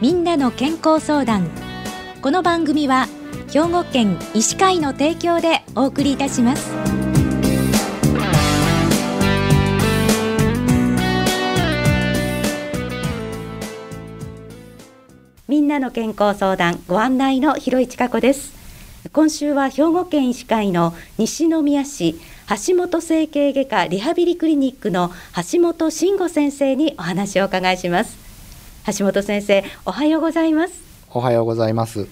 みんなの健康相談。この番組は兵庫県医師会の提供でお送りいたします。みんなの健康相談ご案内の広市加子です。今週は兵庫県医師会の西宮市橋本整形外科リハビリクリニックの橋本慎吾先生にお話を伺いします。橋本先生おはようございます。おはようございます。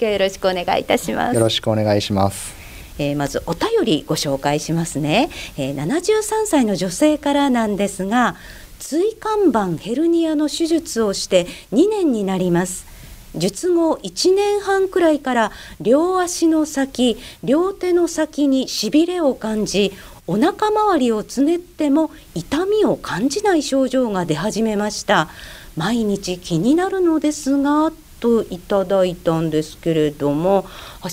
今日よろしくお願いいたします。よろしくお願いします。えー、まずお便りご紹介しますね、えー、73歳の女性からなんですが椎間板ヘルニアの手術をして2年になります。術後1年半くらいから両足の先両手の先にしびれを感じお腹周りをつねっても痛みを感じない症状が出始めました毎日気になるのですがといただいたんですけれども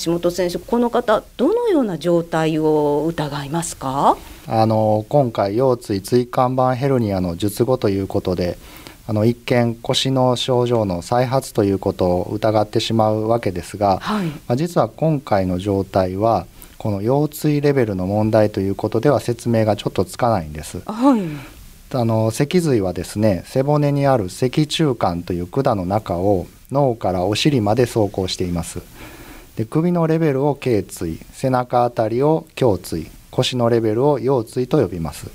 橋本先生この方どのような状態を疑いますか？あの今回腰椎椎間板ヘルニアの術後ということであの一見腰の症状の再発ということを疑ってしまうわけですが、はい、まあ、実は今回の状態はこの腰椎レベルの問題ということでは説明がちょっとつかないんです。はいあの脊髄はですね背骨にある脊柱管という管の中を脳からお尻まで走行しています。で首のレベルを頸椎背中あたりを胸椎腰のレベルを腰椎と呼びます。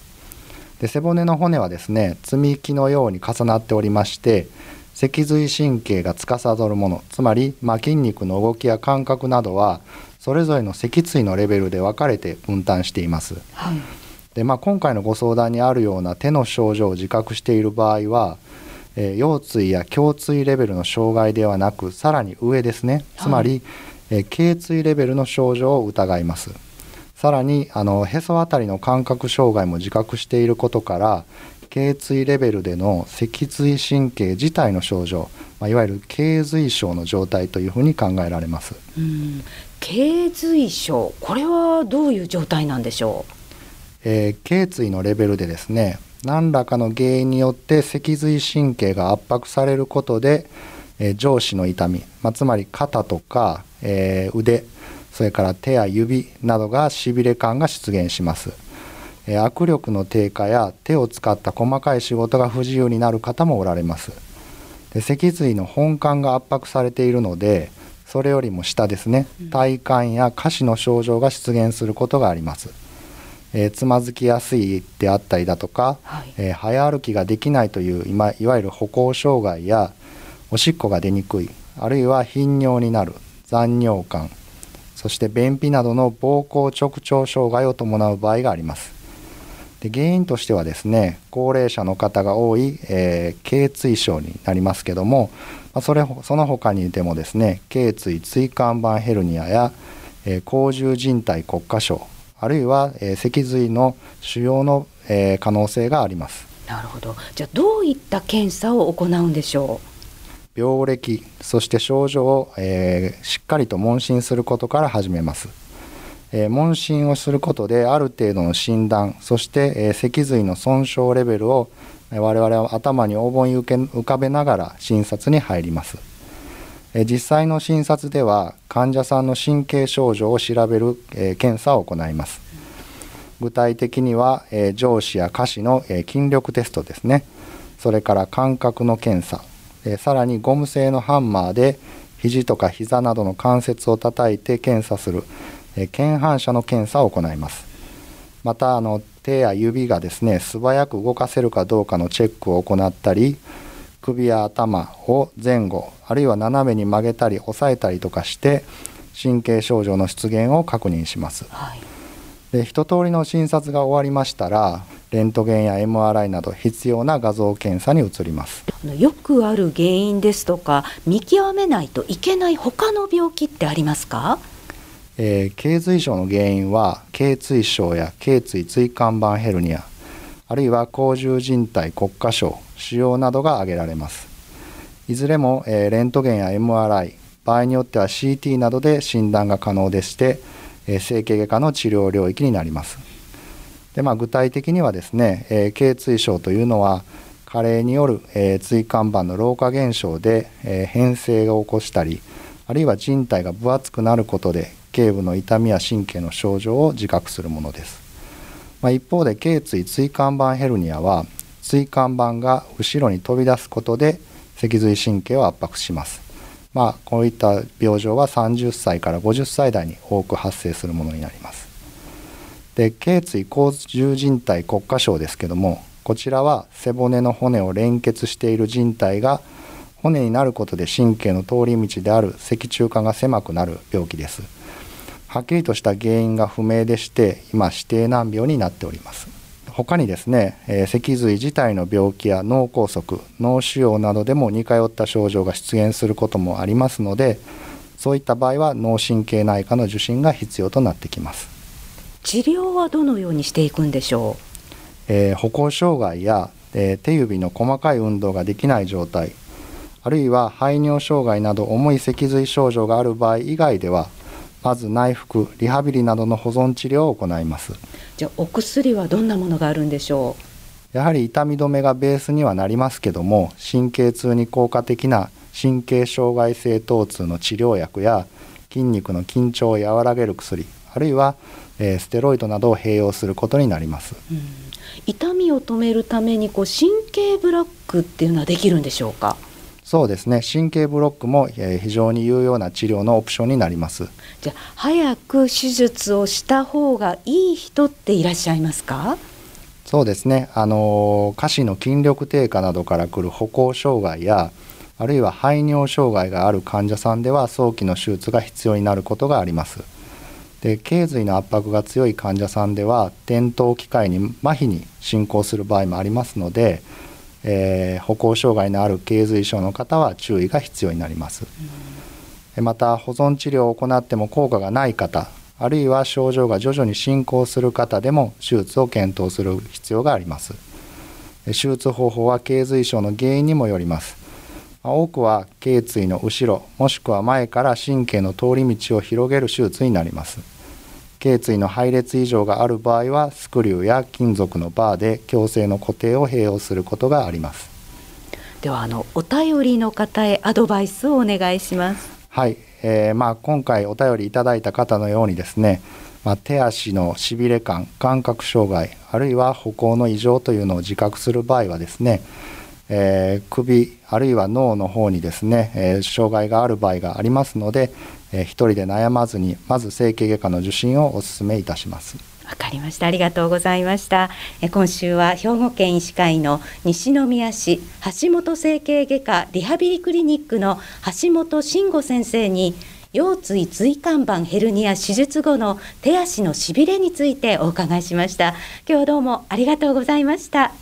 で背骨の骨はですね積み木のように重なっておりまして脊髄神経が司るものつまり、まあ、筋肉の動きや感覚などはそれぞれの脊椎のレベルで分かれて分担しています。はい、でまあ、今回のご相談にあるような手の症状を自覚している場合は、えー、腰椎や胸椎レベルの障害ではなくさらに上ですねつまり、はい、えー、頸椎レベルの症状を疑います。さらにあのへそあたりの感覚障害も自覚していることから頸椎レベルでの脊椎神経自体の症状、まあ、いわゆる頸髄症の状態というふうに考えられます。頸髄症これはどういう状態なんでしょう、えー、頸椎のレベルでですね何らかの原因によって脊髄神経が圧迫されることで、えー、上肢の痛み、まあ、つまり肩とか、えー、腕それから手や指などがしびれ感が出現します。握力の低下や手を使った細かい仕事が不自由になる方もおられます。で脊髄の本幹が圧迫されているのでそれよりも下ですね体幹や下肢の症状が出現することがあります。えー、つまずきやすいであったりだとか、はい、えー、早歩きができないという今いわゆる歩行障害やおしっこが出にくいあるいは頻尿になる残尿感そして便秘などの膀胱直腸障害を伴う場合があります。で原因としてはですね高齢者の方が多い、えー、頸椎症になりますけども、まあ、それその他にでもですね頸椎椎間板ヘルニアや、えー、甲状靭帯骨化症あるいは、えー、脊髄の腫瘍の、えー、可能性があります。なるほど。じゃあどういった検査を行うんでしょう？病歴そして症状を、えー、しっかりと問診することから始めます、えー、問診をすることである程度の診断そして、えー、脊髄の損傷レベルを我々は頭に思い浮かべながら診察に入ります、え実際の診察では患者さんの神経症状を調べる、え検査を行います。具体的には、え上肢や下肢の、え筋力テストですね。それから感覚の検査。えさらにゴム製のハンマーで肘とか膝などの関節を叩いて検査する、え腱反射の検査を行います。またあの手や指がですね素早く動かせるかどうかのチェックを行ったり首や頭を前後あるいは斜めに曲げたり押さえたりとかして神経症状の出現を確認します、はい、で一通りの診察が終わりましたらレントゲンや MRI など必要な画像検査に移ります。よくある原因ですとか見極めないといけない他の病気ってありますか？えー、頸髄症の原因は頸椎症や頸椎椎間板ヘルニアあるいは甲状靭帯骨化症腫瘍などが挙げられます。いずれも、えー、レントゲンや MRI 場合によっては CT などで診断が可能でして、えー、整形外科の治療領域になります。で、まあ、具体的にはですね、えー、頸椎症というのは加齢による、えー、椎間板の老化現象で、えー、変性を起こしたりあるいは人体が分厚くなることで頸部の痛みや神経の症状を自覚するものです、まあ、一方で頸椎椎間板ヘルニアは椎間板が後ろに飛び出すことで脊髄神経を圧迫します。まあこういった病状は30歳から50歳代に多く発生するものになります。で頸椎高重靭帯骨化症ですけどもこちらは背骨の骨を連結している靭帯が骨になることで神経の通り道である脊柱管が狭くなる病気です。はっきりとした原因が不明でして今指定難病になっております。他にですね、えー、脊髄自体の病気や脳梗塞脳腫瘍などでも似通った症状が出現することもありますのでそういった場合は脳神経内科の受診が必要となってきます。治療はどのようにしていくんでしょう？えー、歩行障害や、えー、手指の細かい運動ができない状態あるいは排尿障害など重い脊髄症状がある場合以外ではまず内服リハビリなどの保存治療を行います。じゃあお薬はどんなものがあるんでしょう？やはり痛み止めがベースにはなりますけども神経痛に効果的な神経障害性疼痛の治療薬や筋肉の緊張を和らげる薬あるいは、えー、ステロイドなどを併用することになります、うん、痛みを止めるためにこう神経ブロックっていうのはできるんでしょうか？そうですね。神経ブロックも、えー、非常に有用な治療のオプションになります。じゃあ早く手術をした方がいい人っていらっしゃいますか？そうですね。あの下肢の筋力低下などからくる歩行障害やあるいは排尿障害がある患者さんでは早期の手術が必要になることがあります。で頸髄の圧迫が強い患者さんでは転倒機会に麻痺に進行する場合もありますので、えー、歩行障害のある頸髄症の方は注意が必要になります、また保存治療を行っても効果がない方あるいは症状が徐々に進行する方でも手術を検討する必要があります。手術方法は頸髄症の原因にもよります。多くは頸椎の後ろもしくは前から神経の通り道を広げる手術になります。頸椎の配列異常がある場合はスクリューや金属のバーで矯正の固定を併用することがあります。ではあのお便りの方へアドバイスをお願いします。はい、えー、まあ今回お便りいただいた方のようにですねまあ、手足のしびれ感感覚障害あるいは歩行の異常というのを自覚する場合はですねえー、首あるいは脳の方にですね、えー、障害がある場合がありますので、えー、一人で悩まずにまず整形外科の受診をお勧めいたします。わかりました。ありがとうございました。え今週は兵庫県医師会の西宮市橋本整形外科リハビリクリニックの橋本慎吾先生に腰椎椎間板ヘルニア手術後の手足のしびれについてお伺いしました。今日はどうもありがとうございました。